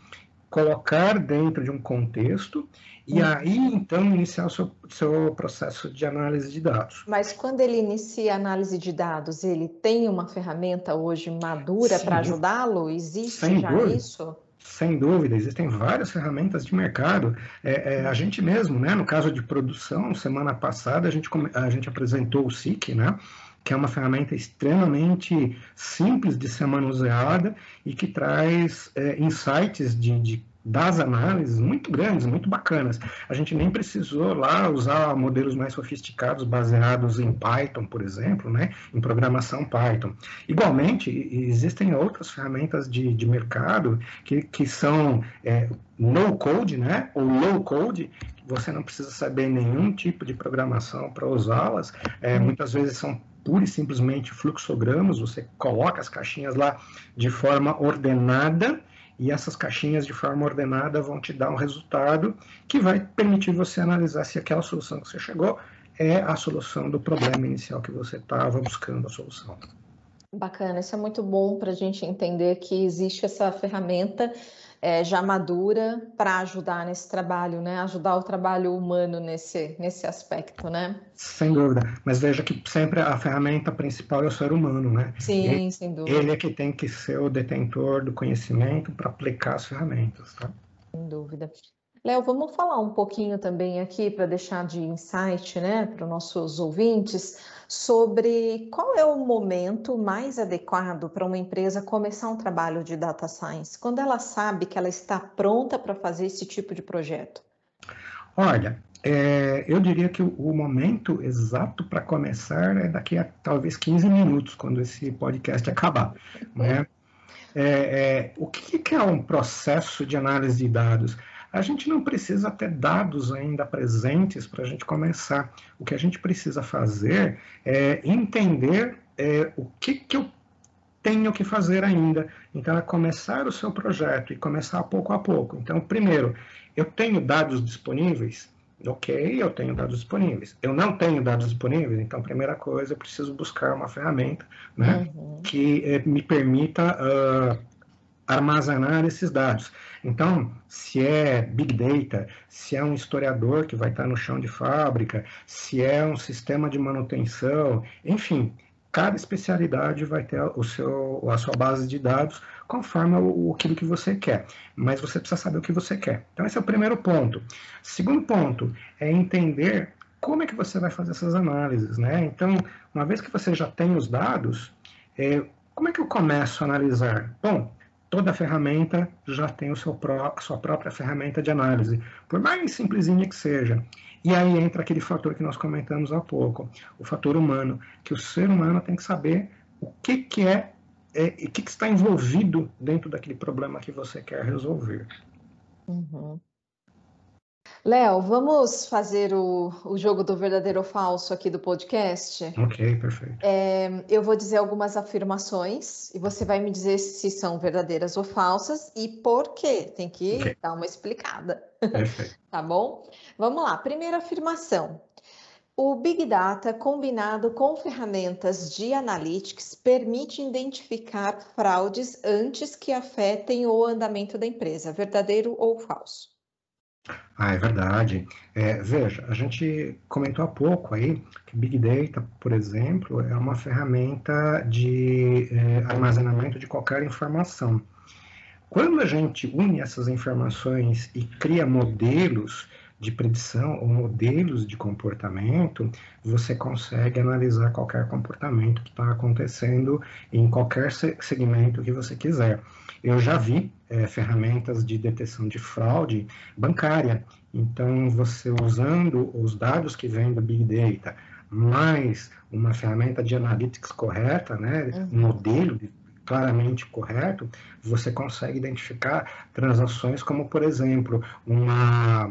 colocar dentro de um contexto e uhum. aí então iniciar o seu, seu processo de análise de dados. Mas quando ele inicia a análise de dados, ele tem uma ferramenta hoje madura para ajudá-lo? Existe Sem já dúvida. isso? Sem dúvida, existem várias ferramentas de mercado. É, é, a gente mesmo, né, no caso de produção, semana passada a gente, a gente apresentou o SIC, né, que é uma ferramenta extremamente simples de ser manuseada e que traz é, insights de, de das análises muito grandes, muito bacanas. A gente nem precisou lá usar modelos mais sofisticados baseados em Python, por exemplo, né, em programação Python. Igualmente, existem outras ferramentas de, de mercado que, que são é, no code, né, ou low code, você não precisa saber nenhum tipo de programação para usá-las. É, muitas vezes são pura e simplesmente fluxogramas, você coloca as caixinhas lá de forma ordenada e essas caixinhas de forma ordenada vão te dar um resultado que vai permitir você analisar se aquela solução que você chegou é a solução do problema inicial que você estava buscando a solução. Bacana, isso é muito bom para a gente entender que existe essa ferramenta é, já madura para ajudar nesse trabalho, né? Ajudar o trabalho humano nesse, nesse aspecto, né? Sem dúvida. Mas veja que sempre a ferramenta principal é o ser humano, né? Sim, ele, sem dúvida. Ele é que tem que ser o detentor do conhecimento para aplicar as ferramentas, tá? Sem dúvida. Léo, vamos falar um pouquinho também aqui para deixar de insight, né, para os nossos ouvintes, sobre qual é o momento mais adequado para uma empresa começar um trabalho de data science, quando ela sabe que ela está pronta para fazer esse tipo de projeto. Olha, é, eu diria que o, o momento exato para começar é daqui a talvez 15 minutos, quando esse podcast acabar. Né? É, é, o que, que é um processo de análise de dados? A gente não precisa ter dados ainda presentes para a gente começar. O que a gente precisa fazer é entender é, o que, que eu tenho que fazer ainda. Então, é começar o seu projeto e começar pouco a pouco. Então, primeiro, eu tenho dados disponíveis? Ok, eu tenho dados disponíveis. Eu não tenho dados disponíveis, então, primeira coisa, eu preciso buscar uma ferramenta né, uhum. que eh, me permita uh, armazenar esses dados. Então, se é Big Data, se é um historiador que vai estar no chão de fábrica, se é um sistema de manutenção, enfim, cada especialidade vai ter o seu, a sua base de dados conforme o, aquilo que você quer. Mas você precisa saber o que você quer. Então, esse é o primeiro ponto. Segundo ponto é entender como é que você vai fazer essas análises. Né? Então, uma vez que você já tem os dados, é, como é que eu começo a analisar? Bom, toda ferramenta já tem o seu pró a sua própria ferramenta de análise, por mais simplesinha que seja. E aí entra aquele fator que nós comentamos há pouco, o fator humano, que o ser humano tem que saber o que, que é, é o que, que está envolvido dentro daquele problema que você quer resolver. Uhum. Léo, vamos fazer o, o jogo do verdadeiro ou falso aqui do podcast? Ok, perfeito. É, eu vou dizer algumas afirmações e você vai me dizer se são verdadeiras ou falsas e por quê. Tem que okay. dar uma explicada. Perfeito. tá bom? Vamos lá. Primeira afirmação. O Big Data, combinado com ferramentas de analytics, permite identificar fraudes antes que afetem o andamento da empresa. Verdadeiro ou falso? Ah, é verdade. É, veja, a gente comentou há pouco aí que Big Data, por exemplo, é uma ferramenta de é, armazenamento de qualquer informação. Quando a gente une essas informações e cria modelos de predição ou modelos de comportamento, você consegue analisar qualquer comportamento que está acontecendo em qualquer segmento que você quiser. Eu já vi é, ferramentas de detecção de fraude bancária. Então, você usando os dados que vêm do Big Data, mais uma ferramenta de analytics correta, né, uhum. um modelo claramente correto, você consegue identificar transações como, por exemplo, uma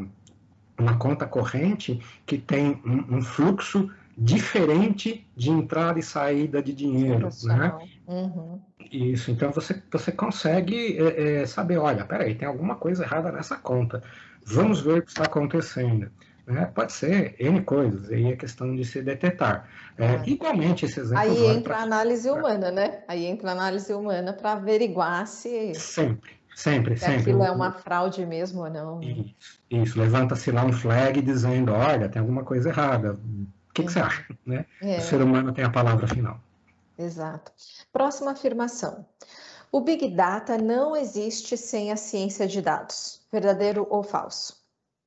uma conta corrente que tem um, um fluxo diferente de entrada e saída de dinheiro, né? Uhum. Isso, então você, você consegue é, é, saber, olha, peraí, tem alguma coisa errada nessa conta, vamos ver o que está acontecendo. Né? Pode ser N coisas, aí é questão de se detectar. É, ah. Igualmente, esse exemplo... Aí entra a análise humana, né? Aí entra a análise humana para averiguar se... Sempre, sempre, se sempre. aquilo é uma fraude mesmo ou não. Isso, isso. levanta-se lá um flag dizendo, olha, tem alguma coisa errada, que, que você acha? Né? É. O ser humano tem a palavra final. Exato. Próxima afirmação. O Big Data não existe sem a ciência de dados. Verdadeiro ou falso?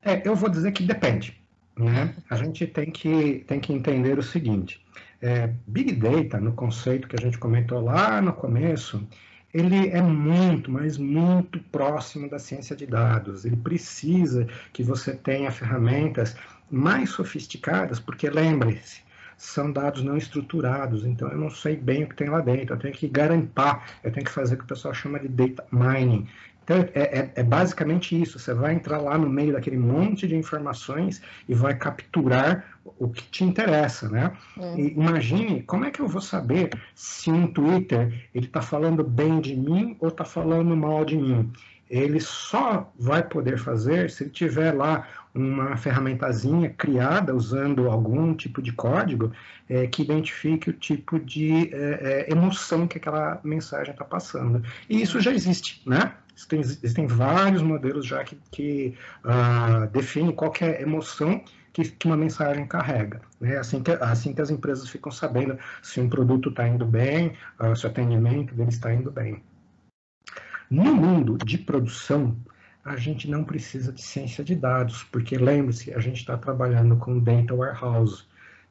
É, eu vou dizer que depende. Né? A gente tem que, tem que entender o seguinte: é, Big Data, no conceito que a gente comentou lá no começo, ele é muito, mas muito próximo da ciência de dados. Ele precisa que você tenha ferramentas mais sofisticadas, porque lembre-se, são dados não estruturados, então eu não sei bem o que tem lá dentro, eu tenho que garimpar, eu tenho que fazer o que o pessoal chama de data mining. Então, é, é, é, basicamente isso. Você vai entrar lá no meio daquele monte de informações e vai capturar o que te interessa, né? É. Imagine como é que eu vou saber se um Twitter ele está falando bem de mim ou está falando mal de mim ele só vai poder fazer se ele tiver lá uma ferramentazinha criada usando algum tipo de código é, que identifique o tipo de é, é, emoção que aquela mensagem está passando. E isso já existe, né? Existem, existem vários modelos já que, que uh, definem qual é a emoção que, que, uma mensagem carrega. Né? Assim, que, assim que as empresas ficam sabendo se um produto está indo bem, uh, se o atendimento dele está indo bem. No mundo de produção, a gente não precisa de ciência de dados, porque lembre-se, a gente está trabalhando com Data Warehouse.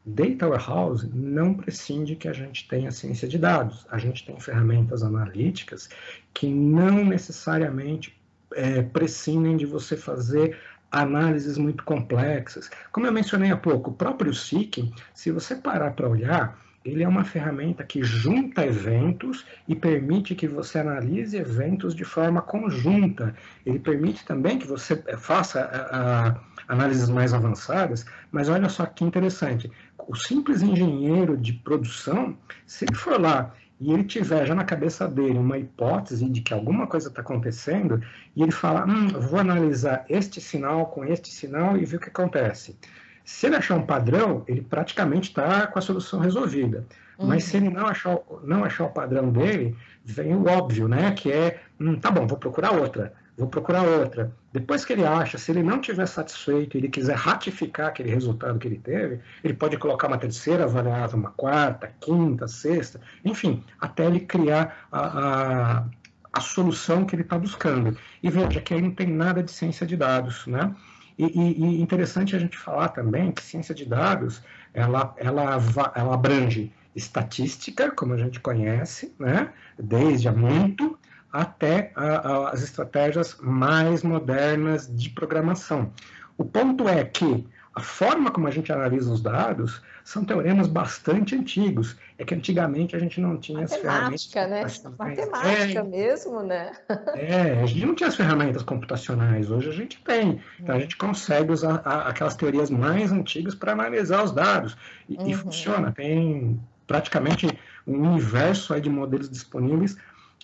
Data Warehouse não prescinde que a gente tenha ciência de dados. A gente tem ferramentas analíticas que não necessariamente é, prescindem de você fazer análises muito complexas. Como eu mencionei há pouco, o próprio SIC, se você parar para olhar, ele é uma ferramenta que junta eventos e permite que você analise eventos de forma conjunta. Ele permite também que você eh, faça a, a, análises mais avançadas, mas olha só que interessante. O simples engenheiro de produção, se ele for lá e ele tiver já na cabeça dele uma hipótese de que alguma coisa está acontecendo, e ele fala, hum, vou analisar este sinal com este sinal e ver o que acontece. Se ele achar um padrão, ele praticamente está com a solução resolvida. Uhum. Mas se ele não achar, não achar o padrão dele, vem o óbvio, né? Que é, hum, tá bom, vou procurar outra, vou procurar outra. Depois que ele acha, se ele não tiver satisfeito, ele quiser ratificar aquele resultado que ele teve, ele pode colocar uma terceira variável, uma quarta, quinta, sexta, enfim, até ele criar a, a, a solução que ele está buscando. E veja que aí não tem nada de ciência de dados, né? E, e, interessante a gente falar também que ciência de dados ela, ela, ela abrange estatística, como a gente conhece, né, desde há muito, até a, a, as estratégias mais modernas de programação. O ponto é que a forma como a gente analisa os dados são teoremas bastante antigos. É que antigamente a gente não tinha Matemática, as ferramentas. Né? Matemática é, mesmo, né? É, a gente não tinha as ferramentas computacionais. Hoje a gente tem. Então a gente consegue usar a, aquelas teorias mais antigas para analisar os dados. E, uhum. e, funciona. Tem praticamente um universo de modelos disponíveis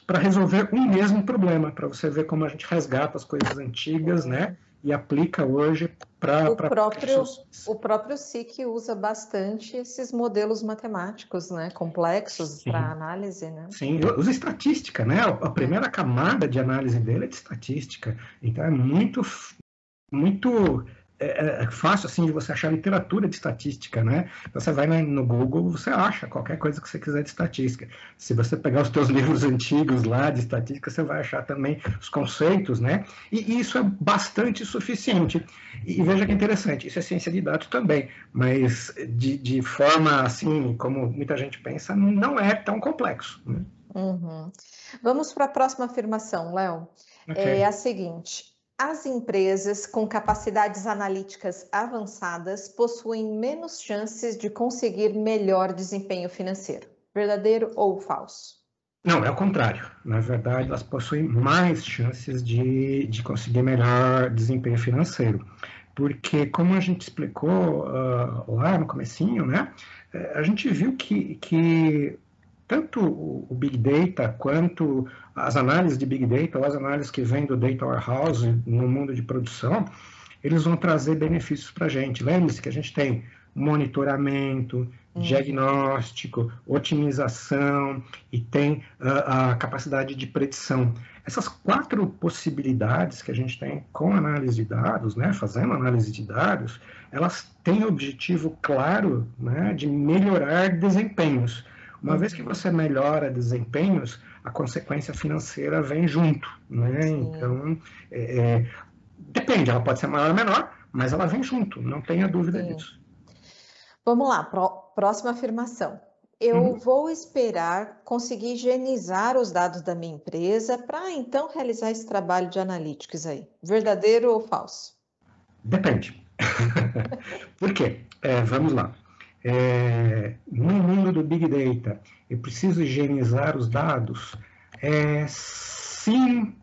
para resolver um mesmo problema, para você ver como a gente resgata as coisas antigas, né? E aplica hoje para. O, próprio, o próprio SIC usa bastante esses modelos matemáticos né, complexos para análise. Né? Sim, usa estatística, né? A primeira camada de análise dele é de estatística. Então é muito, muito é, é, é, fácil assim de você achar literatura de estatística, né? Você vai no Google, você acha qualquer coisa que você quiser de estatística. Se você pegar os teus livros antigos lá de estatística, você vai achar também os conceitos, né? E, e isso é bastante suficiente. E, e, veja que interessante, isso é ciência de dados também, mas de, de forma assim, como muita gente pensa, não é tão complexo. Né? Uhum. Vamos para a próxima afirmação, Léo. Okay. É a seguinte: as empresas com capacidades analíticas avançadas possuem menos chances de conseguir melhor desempenho financeiro. Verdadeiro ou falso? Não, é o contrário. Na verdade, elas possuem mais chances de, de conseguir melhor desempenho financeiro. porque como a gente explicou uh, lá no comecinho, né, a gente viu que, que tanto o Big Data quanto as análises de Big Data ou as análises que vêm do Data Warehouse no mundo de produção, eles vão trazer benefícios para a gente. Lembre-se que a gente tem monitoramento, hum. diagnóstico, otimização e tem uh, a capacidade de predição. Essas quatro possibilidades que a gente tem com análise de dados, né, fazendo análise de dados, elas têm o objetivo claro né, de melhorar desempenhos. Uma vez que você melhora desempenhos, a consequência financeira vem junto, né? Sim. Então, é, é, depende, ela pode ser maior ou menor, mas ela vem junto, não tenha dúvida Sim. disso. Vamos lá, próxima afirmação. Eu uhum. vou esperar conseguir higienizar os dados da minha empresa para então realizar esse trabalho de analytics aí. Verdadeiro ou falso? Depende. Por quê? É, vamos lá é, no mundo do Big Data, eu preciso higienizar os dados? É, sim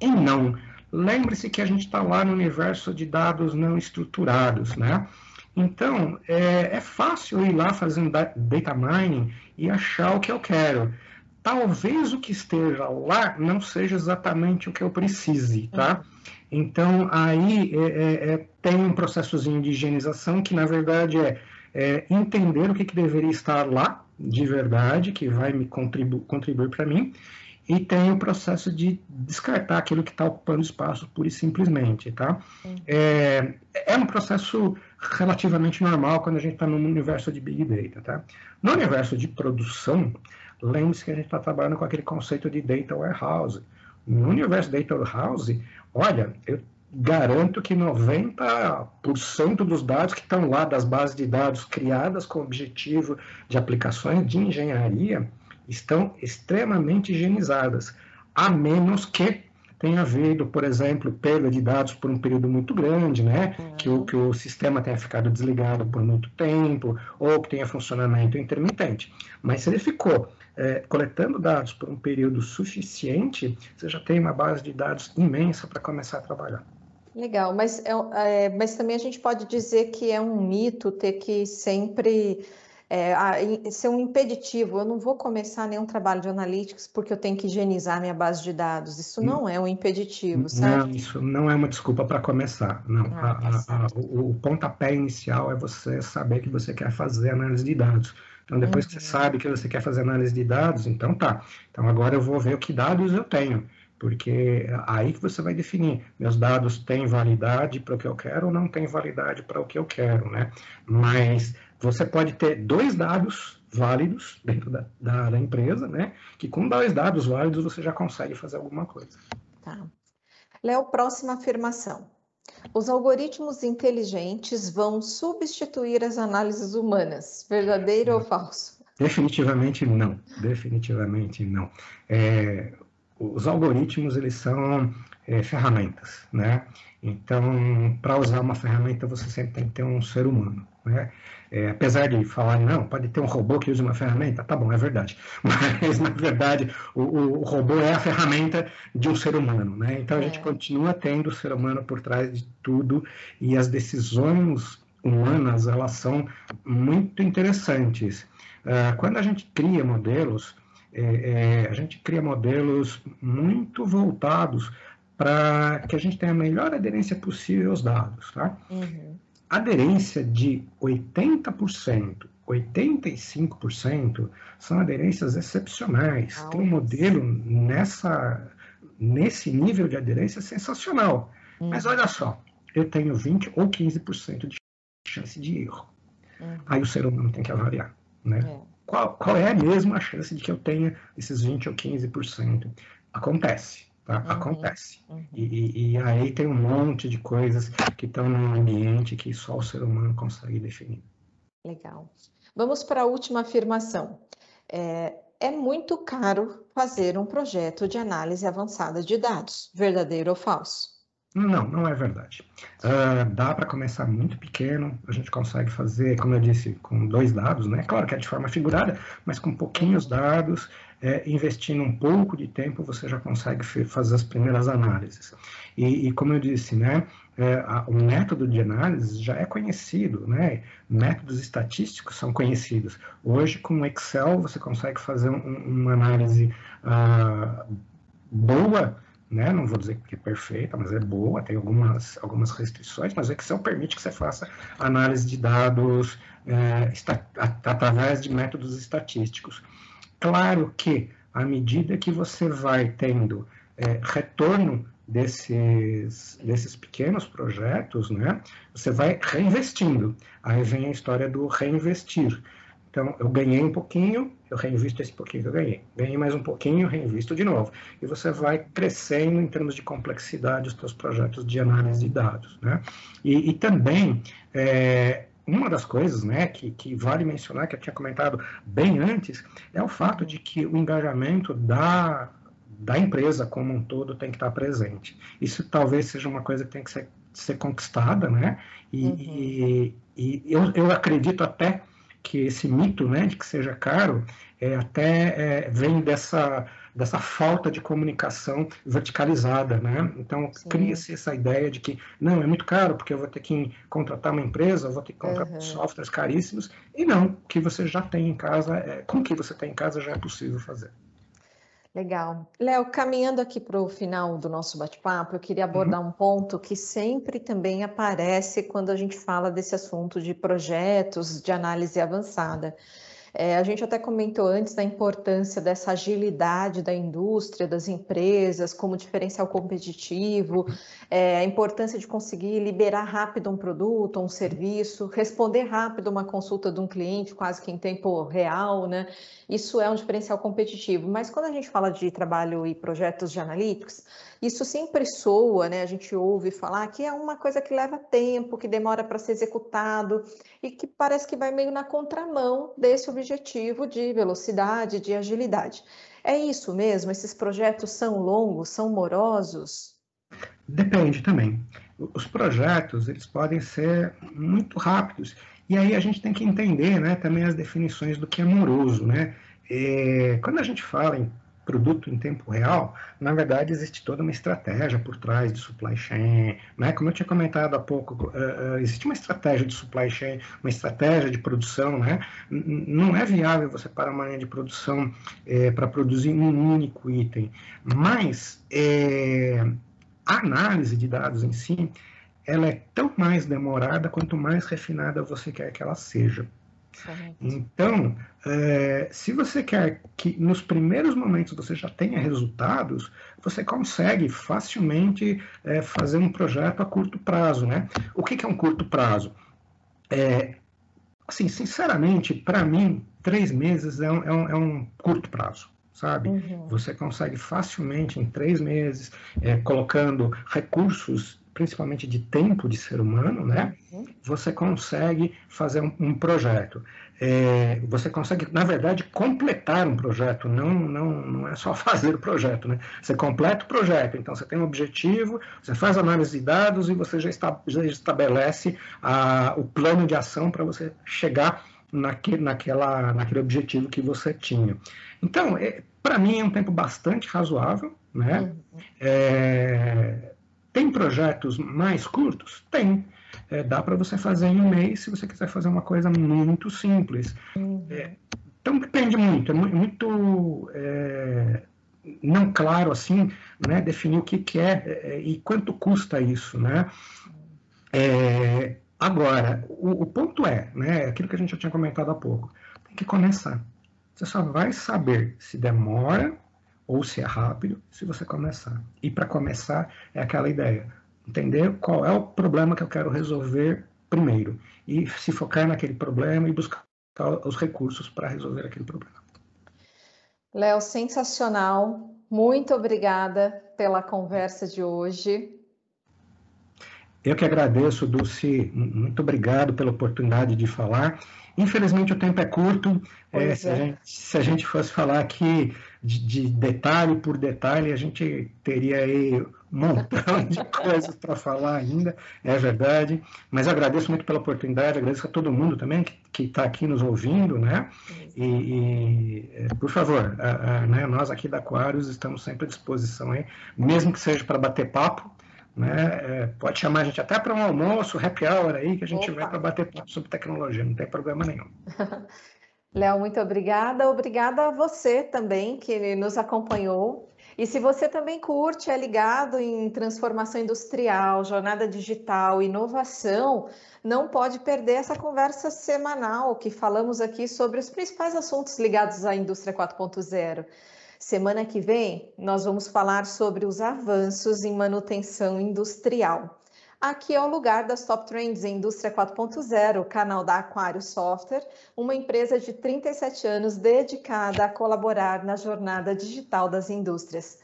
e não. Lembre-se que a gente está lá no universo de dados não estruturados, né? Então, é, é fácil ir lá fazendo data mining e achar o que eu quero. Talvez o que esteja lá não seja exatamente o que eu precise, tá? Então, aí é, é, é tem um processozinho de higienização que, na verdade, é é, entender o que, que deveria estar lá de verdade, que vai me contribu contribuir para mim, e tem o processo de descartar aquilo que está ocupando espaço pura e simplesmente, tá? É, é, um processo relativamente normal quando a gente está no universo de Big Data, tá? No universo de produção, lembre-se que a gente está trabalhando com aquele conceito de Data Warehouse. No universo Data Warehouse, olha, eu garanto que 90% dos dados que estão lá das bases de dados criadas com o objetivo de aplicações de engenharia estão extremamente higienizadas, a menos que tenha havido, por exemplo, perda de dados por um período muito grande, né? Uhum. Que, o, que o sistema tenha ficado desligado por muito tempo, ou que tenha funcionamento intermitente. Mas se ele ficou é, coletando dados por um período suficiente, você já tem uma base de dados imensa para começar a trabalhar. Legal, mas, é, é, mas também a gente pode dizer que é um mito ter que sempre é, ser um impeditivo. Eu não vou começar nenhum trabalho de analytics porque eu tenho que higienizar minha base de dados. Isso não é um impeditivo, certo? Não, isso não é uma desculpa para começar. Não, ah, a, tá a, a, o, o pontapé inicial é você saber que você quer fazer análise de dados. Então, depois uhum. que você uhum. sabe que você quer fazer análise de dados, então tá. Então, agora eu vou ver o que dados eu tenho porque é aí que você vai definir, meus dados têm validade para o que eu quero ou não têm validade para o que eu quero, né? Mas você pode ter dois dados válidos dentro da, da, da empresa, né? Que com dois dados válidos você já consegue fazer alguma coisa. Tá. Léo, próxima afirmação. Os algoritmos inteligentes vão substituir as análises humanas, verdadeiro ou falso? Definitivamente não, definitivamente não. É, os algoritmos eles são é, ferramentas, né? Então, para usar uma ferramenta, você sempre tem que ter um ser humano, né? É, apesar de falar, não, pode ter um robô que use uma ferramenta, tá bom, é verdade. Mas, na verdade, o, o, robô é a ferramenta de um ser humano, né? Então, a é. gente continua tendo o ser humano por trás de tudo e as decisões humanas, elas são muito interessantes. Uh, quando a gente cria modelos, é, é, a gente cria modelos muito voltados para que a gente tenha a melhor aderência possível aos dados. Tá? Uhum. Aderência de 80%, 85% são aderências excepcionais. Nossa. Tem um modelo nessa, nesse nível de aderência sensacional. Uhum. Mas olha só, eu tenho 20 ou 15% de chance de erro. Uhum. Aí o ser humano tem que avaliar. Né? É qual, qual é mesmo a chance de que eu tenha esses 20 ou 15%? Acontece. Tá? Uhum, Acontece. Uhum. E, e, aí tem um monte de coisas que estão no ambiente que só o ser humano consegue definir. Legal. Vamos para a última afirmação. É, é muito caro fazer um projeto de análise avançada de dados, verdadeiro ou falso? Não, não é verdade. Uh, dá para começar muito pequeno, a gente consegue fazer, como eu disse, com dois dados, né? Claro que é de forma figurada, mas com pouquinhos dados, é, investindo um pouco de tempo, você já consegue fazer as primeiras análises. E, e como eu disse, né? É, a, o método de análise já é conhecido, né? Métodos estatísticos são conhecidos. Hoje, com Excel, você consegue fazer um, uma análise uh, boa né? Não vou dizer que é perfeita, mas é boa, tem algumas, algumas restrições, mas o Excel permite que você faça análise de dados é, através de métodos estatísticos. Claro que, à medida que você vai tendo é, retorno desses, desses pequenos projetos, né, você vai reinvestindo. Aí vem a história do reinvestir. Então, eu ganhei um pouquinho, eu reinvisto esse pouquinho que eu ganhei. Ganhei mais um pouquinho, reinvisto de novo. E você vai crescendo em termos de complexidade os seus projetos de análise de dados. Né? E, e também, é, uma das coisas né, que, que, vale mencionar, que eu tinha comentado bem antes, é o fato de que o engajamento da, da empresa como um todo tem que estar presente. Isso talvez seja uma coisa que tem que ser, ser conquistada, né? E, uhum. e, e eu, eu acredito até que esse mito né, de que seja caro é, até é, vem dessa, dessa falta de comunicação verticalizada. Né? Então, cria-se essa ideia de que não, é muito caro, porque eu vou ter que contratar uma empresa, vou ter que contratar uhum. softwares caríssimos, e não, o que você já tem em casa, é, com o que você tem em casa já é possível fazer. Legal. Léo, caminhando aqui para o final do nosso bate-papo, eu queria abordar uhum. um ponto que sempre também aparece quando a gente fala desse assunto de projetos de análise avançada. É, a gente até comentou antes da importância dessa agilidade da indústria, das empresas, como diferencial competitivo, é, a importância de conseguir liberar rápido um produto, um serviço, responder rápido uma consulta de um cliente, quase que em tempo real, né? Isso é um diferencial competitivo. Mas quando a gente fala de trabalho e projetos de analíticos, isso sempre soa, né? A gente ouve falar que é uma coisa que leva tempo, que demora para ser executado e que parece que vai meio na contramão desse objetivo de velocidade, de agilidade. É isso mesmo? Esses projetos são longos, são morosos? Depende também. Os projetos, eles podem ser muito rápidos. E aí a gente tem que entender né, também as definições do que é moroso. Né? É, quando a gente fala em produto em tempo real, na verdade existe toda uma estratégia por trás de supply chain, né? Como eu tinha comentado há pouco, uh, uh, existe uma estratégia de supply chain, uma estratégia de produção, né? não é viável você parar uma linha de produção é, para produzir um único item, mas a análise de dados em si, ela é tão mais demorada quanto mais refinada você quer que ela seja. Então, é, se você quer que nos primeiros momentos você já tenha resultados, você consegue facilmente é, fazer um projeto a curto prazo, né? O que, que é um curto prazo? É, assim, sinceramente, para mim, três meses é um, é um, é um curto prazo sabe? Uhum. Você consegue facilmente, em três meses, é, colocando recursos principalmente de tempo de ser humano, né? Uhum. Você consegue fazer um, um projeto. É, você consegue, na verdade, completar um projeto, não, não, não é só fazer o projeto, né? Você completa o projeto, então você tem um objetivo, você faz análise de dados e você já, está, já estabelece a, o plano de ação para você chegar naquele, naquela, naquele objetivo que você tinha. Então, é, para mim é um tempo bastante razoável, né? Uhum. É, tem projetos mais curtos? Tem. É, dá para você fazer em um mês se você quiser fazer uma coisa muito simples. Uhum. É, então depende muito, é muito é, não claro assim, né, definir o que, que é, é e quanto custa isso, né? É, agora, o, o, ponto é, né, aquilo que a gente já tinha comentado há pouco, tem que começar. Você só vai saber se demora ou se é rápido, se você começar. E para começar, é aquela ideia: entender qual é o problema que eu quero resolver primeiro. E se focar naquele problema e buscar os recursos para resolver aquele problema. Léo, sensacional. Muito obrigada pela conversa de hoje. Eu que agradeço, Dulce. Muito obrigado pela oportunidade de falar. Infelizmente, o tempo é curto. É, se, a é. gente, se, a gente, fosse falar aqui de, de detalhe por detalhe, a gente teria aí um montão de coisas para falar ainda, é verdade. Mas agradeço muito pela oportunidade, agradeço a todo mundo também que está aqui nos ouvindo, né? E, e é, por favor, a, a, né, nós aqui da Aquarius estamos sempre à disposição, aí, mesmo que seja para bater papo, né? É, pode chamar a gente até para um almoço, happy hour aí, que a gente Opa. vai para bater papo sobre tecnologia, não tem problema nenhum. Léo, muito obrigada. Obrigada a você também que nos acompanhou. E se você também curte, é ligado em transformação industrial, jornada digital, inovação, não pode perder essa conversa semanal que falamos aqui sobre os principais assuntos ligados à indústria 4.0. Semana que vem, nós vamos falar sobre os avanços em manutenção industrial. Aqui é o lugar das Top Trends em Indústria 4.0, canal da Aquário Software, uma empresa de 37 anos dedicada a colaborar na jornada digital das indústrias.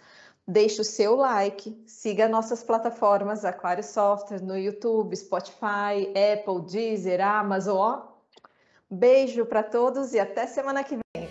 Deixe o seu like, siga nossas plataformas Aquário Software no YouTube, Spotify, Apple, Deezer, Amazon. Beijo para todos e até semana que vem.